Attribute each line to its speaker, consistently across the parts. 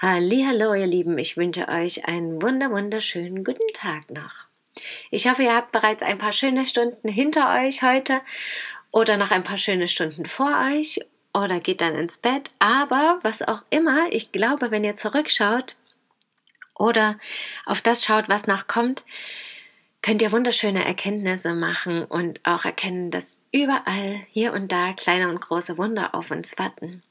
Speaker 1: Hallo, ihr Lieben, ich wünsche euch einen wunder wunderschönen guten Tag noch. Ich hoffe, ihr habt bereits ein paar schöne Stunden hinter euch heute oder noch ein paar schöne Stunden vor euch oder geht dann ins Bett. Aber was auch immer, ich glaube, wenn ihr zurückschaut oder auf das schaut, was noch kommt, könnt ihr wunderschöne Erkenntnisse machen und auch erkennen, dass überall hier und da kleine und große Wunder auf uns warten.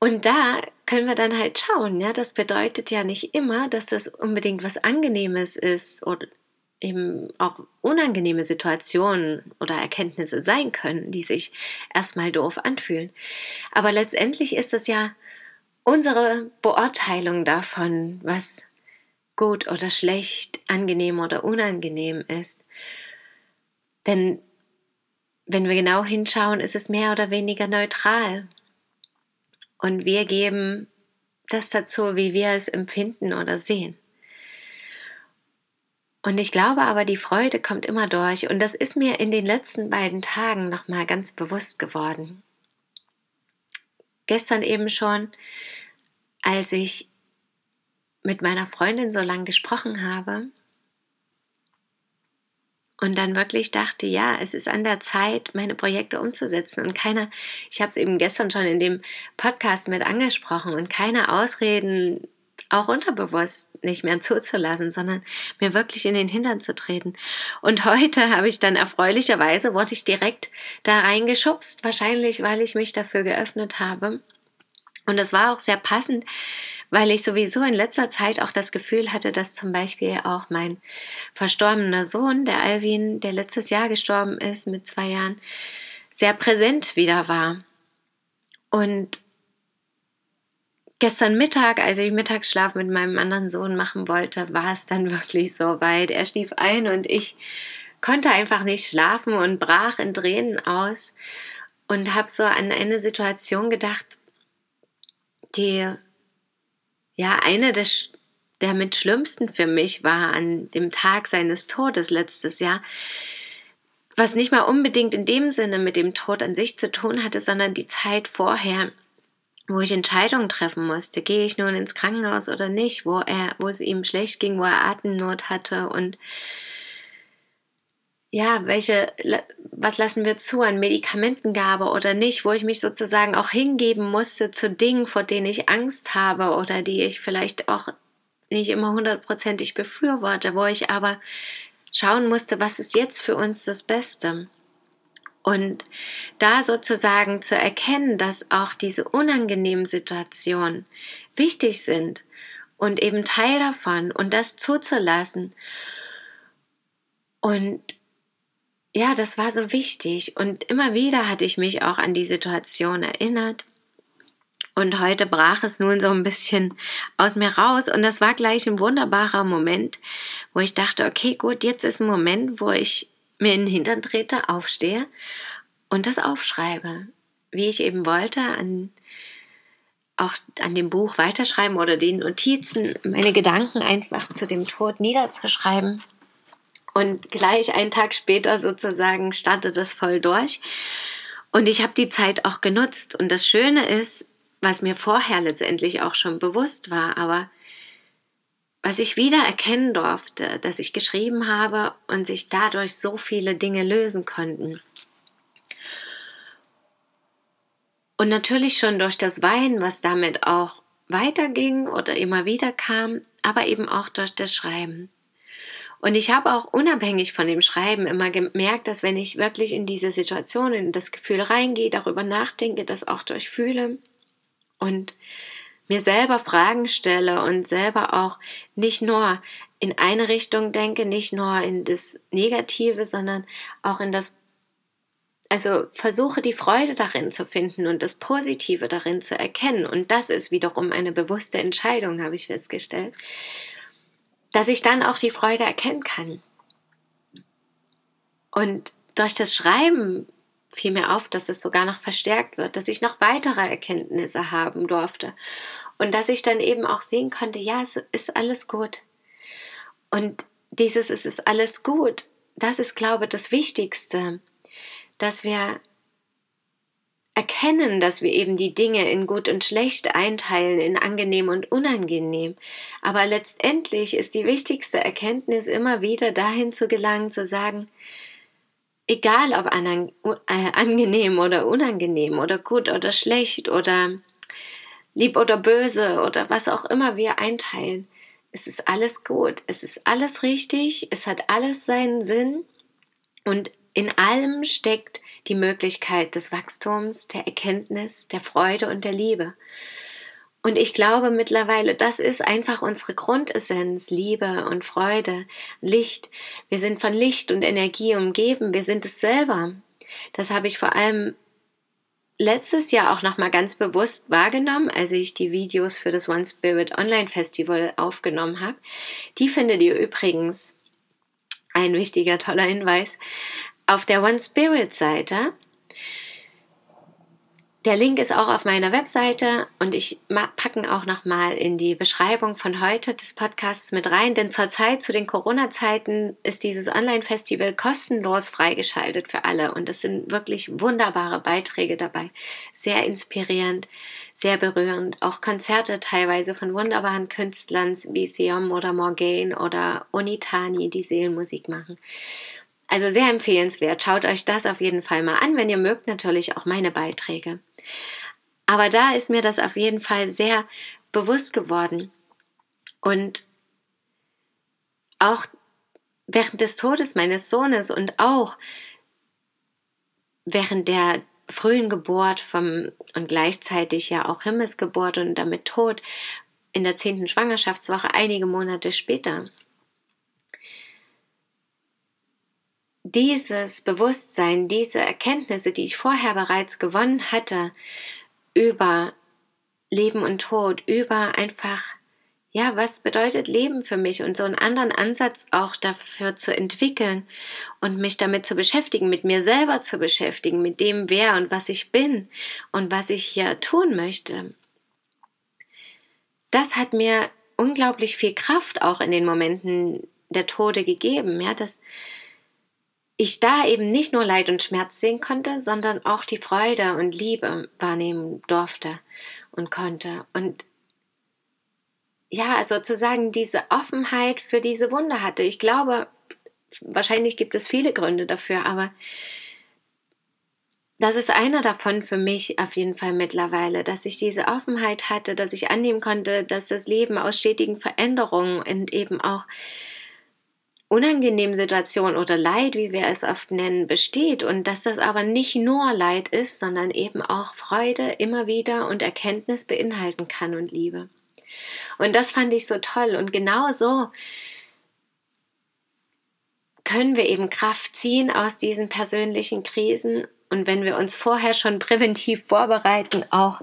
Speaker 1: Und da können wir dann halt schauen, ja, das bedeutet ja nicht immer, dass das unbedingt was Angenehmes ist oder eben auch unangenehme Situationen oder Erkenntnisse sein können, die sich erstmal doof anfühlen. Aber letztendlich ist es ja unsere Beurteilung davon, was gut oder schlecht, angenehm oder unangenehm ist. Denn wenn wir genau hinschauen, ist es mehr oder weniger neutral. Und wir geben das dazu, wie wir es empfinden oder sehen. Und ich glaube aber, die Freude kommt immer durch. Und das ist mir in den letzten beiden Tagen nochmal ganz bewusst geworden. Gestern eben schon, als ich mit meiner Freundin so lange gesprochen habe, und dann wirklich dachte, ja, es ist an der Zeit, meine Projekte umzusetzen und keiner, ich habe es eben gestern schon in dem Podcast mit angesprochen und keine Ausreden auch unterbewusst nicht mehr zuzulassen, sondern mir wirklich in den Hintern zu treten. Und heute habe ich dann erfreulicherweise, wurde ich direkt da reingeschubst, wahrscheinlich weil ich mich dafür geöffnet habe. Und das war auch sehr passend, weil ich sowieso in letzter Zeit auch das Gefühl hatte, dass zum Beispiel auch mein verstorbener Sohn, der Alvin, der letztes Jahr gestorben ist mit zwei Jahren, sehr präsent wieder war. Und gestern Mittag, als ich Mittagsschlaf mit meinem anderen Sohn machen wollte, war es dann wirklich so weit. Er schlief ein und ich konnte einfach nicht schlafen und brach in Tränen aus und habe so an eine Situation gedacht, die ja, eine der, der mit schlimmsten für mich war an dem Tag seines Todes letztes Jahr, was nicht mal unbedingt in dem Sinne mit dem Tod an sich zu tun hatte, sondern die Zeit vorher, wo ich Entscheidungen treffen musste. Gehe ich nun ins Krankenhaus oder nicht, wo er, wo es ihm schlecht ging, wo er Atemnot hatte und ja, welche, was lassen wir zu? An Medikamentengabe oder nicht, wo ich mich sozusagen auch hingeben musste zu Dingen, vor denen ich Angst habe oder die ich vielleicht auch nicht immer hundertprozentig befürworte, wo ich aber schauen musste, was ist jetzt für uns das Beste. Und da sozusagen zu erkennen, dass auch diese unangenehmen Situationen wichtig sind und eben Teil davon und das zuzulassen. Und ja, das war so wichtig. Und immer wieder hatte ich mich auch an die Situation erinnert. Und heute brach es nun so ein bisschen aus mir raus. Und das war gleich ein wunderbarer Moment, wo ich dachte, okay, gut, jetzt ist ein Moment, wo ich mir in den Hintern trete, aufstehe und das aufschreibe, wie ich eben wollte, an, auch an dem Buch weiterschreiben oder den Notizen, meine Gedanken einfach zu dem Tod niederzuschreiben und gleich einen Tag später sozusagen startet das voll durch. Und ich habe die Zeit auch genutzt. Und das Schöne ist, was mir vorher letztendlich auch schon bewusst war, aber was ich wieder erkennen durfte, dass ich geschrieben habe und sich dadurch so viele Dinge lösen konnten. Und natürlich schon durch das Weinen, was damit auch weiterging oder immer wieder kam, aber eben auch durch das Schreiben. Und ich habe auch unabhängig von dem Schreiben immer gemerkt, dass wenn ich wirklich in diese Situation, in das Gefühl reingehe, darüber nachdenke, das auch durchfühle und mir selber Fragen stelle und selber auch nicht nur in eine Richtung denke, nicht nur in das Negative, sondern auch in das also versuche die Freude darin zu finden und das Positive darin zu erkennen. Und das ist wiederum eine bewusste Entscheidung, habe ich festgestellt, dass ich dann auch die Freude erkennen kann. Und durch das Schreiben fiel mir auf, dass es sogar noch verstärkt wird, dass ich noch weitere Erkenntnisse haben durfte und dass ich dann eben auch sehen konnte, ja, es ist alles gut. Und dieses es ist alles gut, das ist, glaube ich, das Wichtigste, dass wir erkennen, dass wir eben die Dinge in gut und schlecht einteilen, in angenehm und unangenehm. Aber letztendlich ist die wichtigste Erkenntnis immer wieder dahin zu gelangen, zu sagen, egal ob äh, angenehm oder unangenehm oder gut oder schlecht oder lieb oder böse oder was auch immer wir einteilen, es ist alles gut, es ist alles richtig, es hat alles seinen Sinn und in allem steckt die Möglichkeit des Wachstums, der Erkenntnis, der Freude und der Liebe. Und ich glaube mittlerweile, das ist einfach unsere Grundessenz, Liebe und Freude, Licht. Wir sind von Licht und Energie umgeben, wir sind es selber. Das habe ich vor allem letztes Jahr auch nochmal ganz bewusst wahrgenommen, als ich die Videos für das One Spirit Online Festival aufgenommen habe. Die findet ihr übrigens, ein wichtiger, toller Hinweis, auf der One Spirit Seite. Der Link ist auch auf meiner Webseite und ich packen auch nochmal in die Beschreibung von heute des Podcasts mit rein, denn zurzeit zu den Corona-Zeiten ist dieses Online-Festival kostenlos freigeschaltet für alle und es sind wirklich wunderbare Beiträge dabei. Sehr inspirierend, sehr berührend. Auch Konzerte teilweise von wunderbaren Künstlern wie Siom oder Morgane oder Unitani, die Seelenmusik machen. Also sehr empfehlenswert. Schaut euch das auf jeden Fall mal an. Wenn ihr mögt, natürlich auch meine Beiträge. Aber da ist mir das auf jeden Fall sehr bewusst geworden. Und auch während des Todes meines Sohnes und auch während der frühen Geburt vom und gleichzeitig ja auch Himmelsgeburt und damit Tod in der zehnten Schwangerschaftswoche einige Monate später dieses Bewusstsein, diese Erkenntnisse, die ich vorher bereits gewonnen hatte, über Leben und Tod, über einfach, ja, was bedeutet Leben für mich und so einen anderen Ansatz auch dafür zu entwickeln und mich damit zu beschäftigen, mit mir selber zu beschäftigen, mit dem, wer und was ich bin und was ich hier tun möchte. Das hat mir unglaublich viel Kraft auch in den Momenten der Tode gegeben, ja, das, ich da eben nicht nur Leid und Schmerz sehen konnte, sondern auch die Freude und Liebe wahrnehmen durfte und konnte. Und ja, sozusagen diese Offenheit für diese Wunder hatte. Ich glaube, wahrscheinlich gibt es viele Gründe dafür, aber das ist einer davon für mich auf jeden Fall mittlerweile, dass ich diese Offenheit hatte, dass ich annehmen konnte, dass das Leben aus stetigen Veränderungen und eben auch unangenehmen Situation oder Leid, wie wir es oft nennen, besteht und dass das aber nicht nur Leid ist, sondern eben auch Freude immer wieder und Erkenntnis beinhalten kann und Liebe. Und das fand ich so toll und genau so können wir eben Kraft ziehen aus diesen persönlichen Krisen und wenn wir uns vorher schon präventiv vorbereiten, auch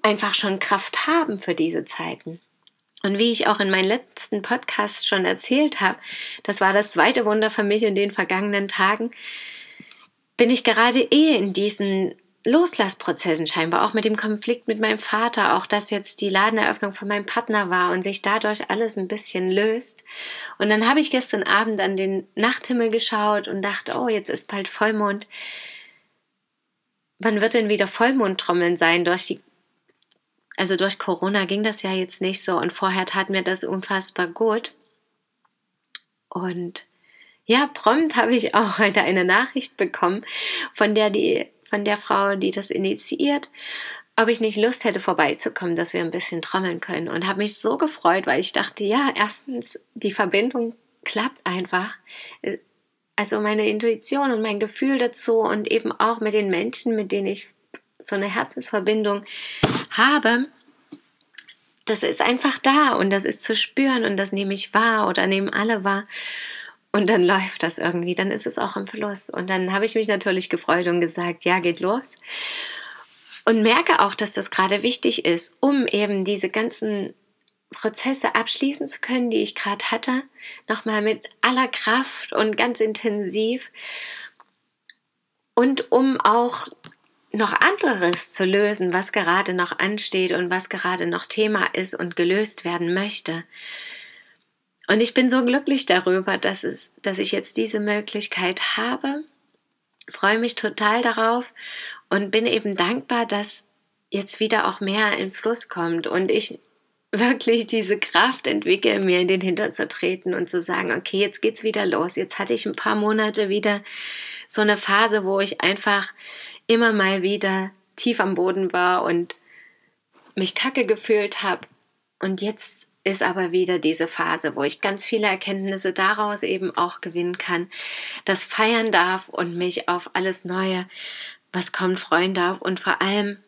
Speaker 1: einfach schon Kraft haben für diese Zeiten. Und wie ich auch in meinen letzten Podcasts schon erzählt habe, das war das zweite Wunder für mich in den vergangenen Tagen, bin ich gerade eh in diesen Loslassprozessen scheinbar, auch mit dem Konflikt mit meinem Vater, auch dass jetzt die Ladeneröffnung von meinem Partner war und sich dadurch alles ein bisschen löst. Und dann habe ich gestern Abend an den Nachthimmel geschaut und dachte, oh, jetzt ist bald Vollmond. Wann wird denn wieder Vollmondtrommeln sein durch die also durch Corona ging das ja jetzt nicht so und vorher tat mir das unfassbar gut. Und ja, prompt habe ich auch heute eine Nachricht bekommen von der die von der Frau, die das initiiert, ob ich nicht Lust hätte vorbeizukommen, dass wir ein bisschen trommeln können und habe mich so gefreut, weil ich dachte, ja, erstens die Verbindung klappt einfach. Also meine Intuition und mein Gefühl dazu und eben auch mit den Menschen, mit denen ich so eine Herzensverbindung habe, das ist einfach da und das ist zu spüren und das nehme ich wahr oder nehmen alle wahr. Und dann läuft das irgendwie, dann ist es auch im Fluss. Und dann habe ich mich natürlich gefreut und gesagt, ja, geht los. Und merke auch, dass das gerade wichtig ist, um eben diese ganzen Prozesse abschließen zu können, die ich gerade hatte, nochmal mit aller Kraft und ganz intensiv. Und um auch noch anderes zu lösen, was gerade noch ansteht und was gerade noch Thema ist und gelöst werden möchte. Und ich bin so glücklich darüber, dass, es, dass ich jetzt diese Möglichkeit habe, freue mich total darauf und bin eben dankbar, dass jetzt wieder auch mehr in Fluss kommt und ich wirklich diese Kraft entwickle, mir in den Hintern zu treten und zu sagen, okay, jetzt geht's wieder los. Jetzt hatte ich ein paar Monate wieder so eine Phase, wo ich einfach immer mal wieder tief am Boden war und mich kacke gefühlt habe. Und jetzt ist aber wieder diese Phase, wo ich ganz viele Erkenntnisse daraus eben auch gewinnen kann, das feiern darf und mich auf alles Neue, was kommt, freuen darf und vor allem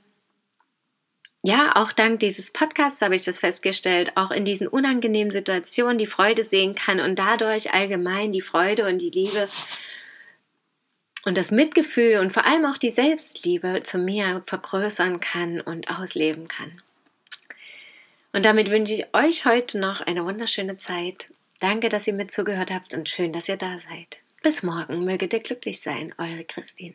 Speaker 1: ja, auch dank dieses Podcasts habe ich das festgestellt, auch in diesen unangenehmen Situationen die Freude sehen kann und dadurch allgemein die Freude und die Liebe und das Mitgefühl und vor allem auch die Selbstliebe zu mir vergrößern kann und ausleben kann. Und damit wünsche ich euch heute noch eine wunderschöne Zeit. Danke, dass ihr mir zugehört habt und schön, dass ihr da seid. Bis morgen, möget ihr glücklich sein, eure Christine.